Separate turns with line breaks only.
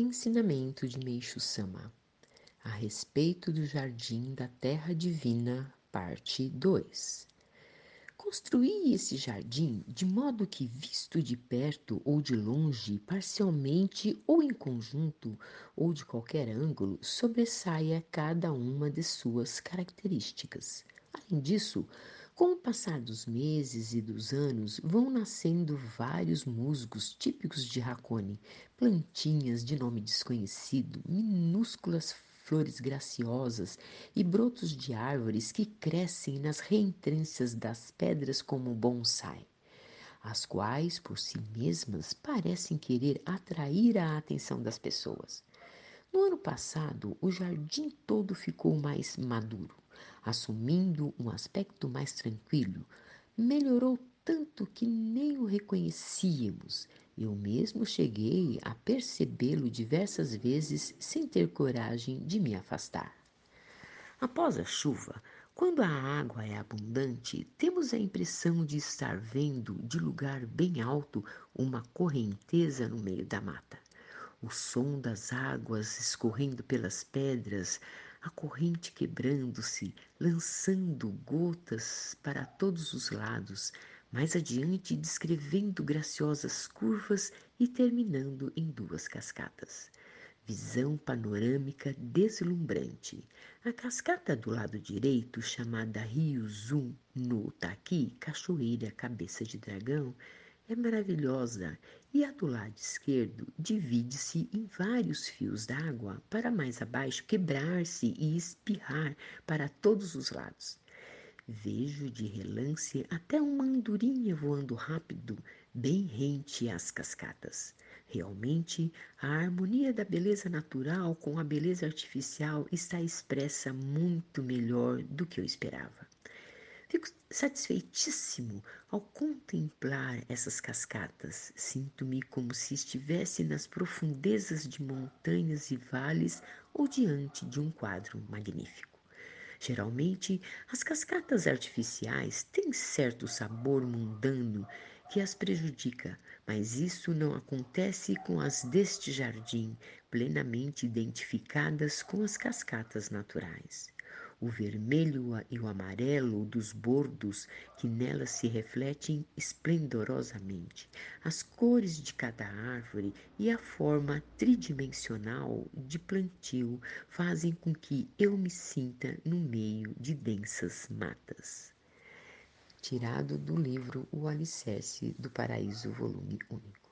Ensinamento de Meixo Sama a respeito do Jardim da Terra Divina, parte 2. Construí esse jardim de modo que, visto de perto ou de longe, parcialmente ou em conjunto, ou de qualquer ângulo, sobressaia cada uma de suas características. Além disso, com o passar dos meses e dos anos, vão nascendo vários musgos típicos de Hakone, plantinhas de nome desconhecido, minúsculas flores graciosas e brotos de árvores que crescem nas reentrâncias das pedras como bonsai, as quais, por si mesmas, parecem querer atrair a atenção das pessoas. No ano passado, o jardim todo ficou mais maduro assumindo um aspecto mais tranquilo, melhorou tanto que nem o reconhecíamos. Eu mesmo cheguei a percebê-lo diversas vezes sem ter coragem de me afastar. Após a chuva, quando a água é abundante, temos a impressão de estar vendo de lugar bem alto uma correnteza no meio da mata. O som das águas escorrendo pelas pedras a corrente quebrando-se, lançando gotas para todos os lados, mais adiante descrevendo graciosas curvas e terminando em duas cascatas. Visão panorâmica deslumbrante. A cascata do lado direito, chamada Rio Zum no Taqui, Cachoeira Cabeça de Dragão, é maravilhosa e a do lado esquerdo divide-se em vários fios d'água para mais abaixo quebrar-se e espirrar para todos os lados. Vejo de relance até uma andorinha voando rápido, bem rente às cascatas. Realmente, a harmonia da beleza natural com a beleza artificial está expressa muito melhor do que eu esperava. Fico satisfeitíssimo ao contemplar essas cascatas. Sinto-me como se estivesse nas profundezas de montanhas e vales ou diante de um quadro magnífico. Geralmente, as cascatas artificiais têm certo sabor mundano que as prejudica, mas isso não acontece com as deste jardim, plenamente identificadas com as cascatas naturais o vermelho e o amarelo dos bordos que nelas se refletem esplendorosamente, as cores de cada árvore e a forma tridimensional de plantio fazem com que eu me sinta no meio de densas matas. Tirado do livro O Alicerce do Paraíso, volume 1.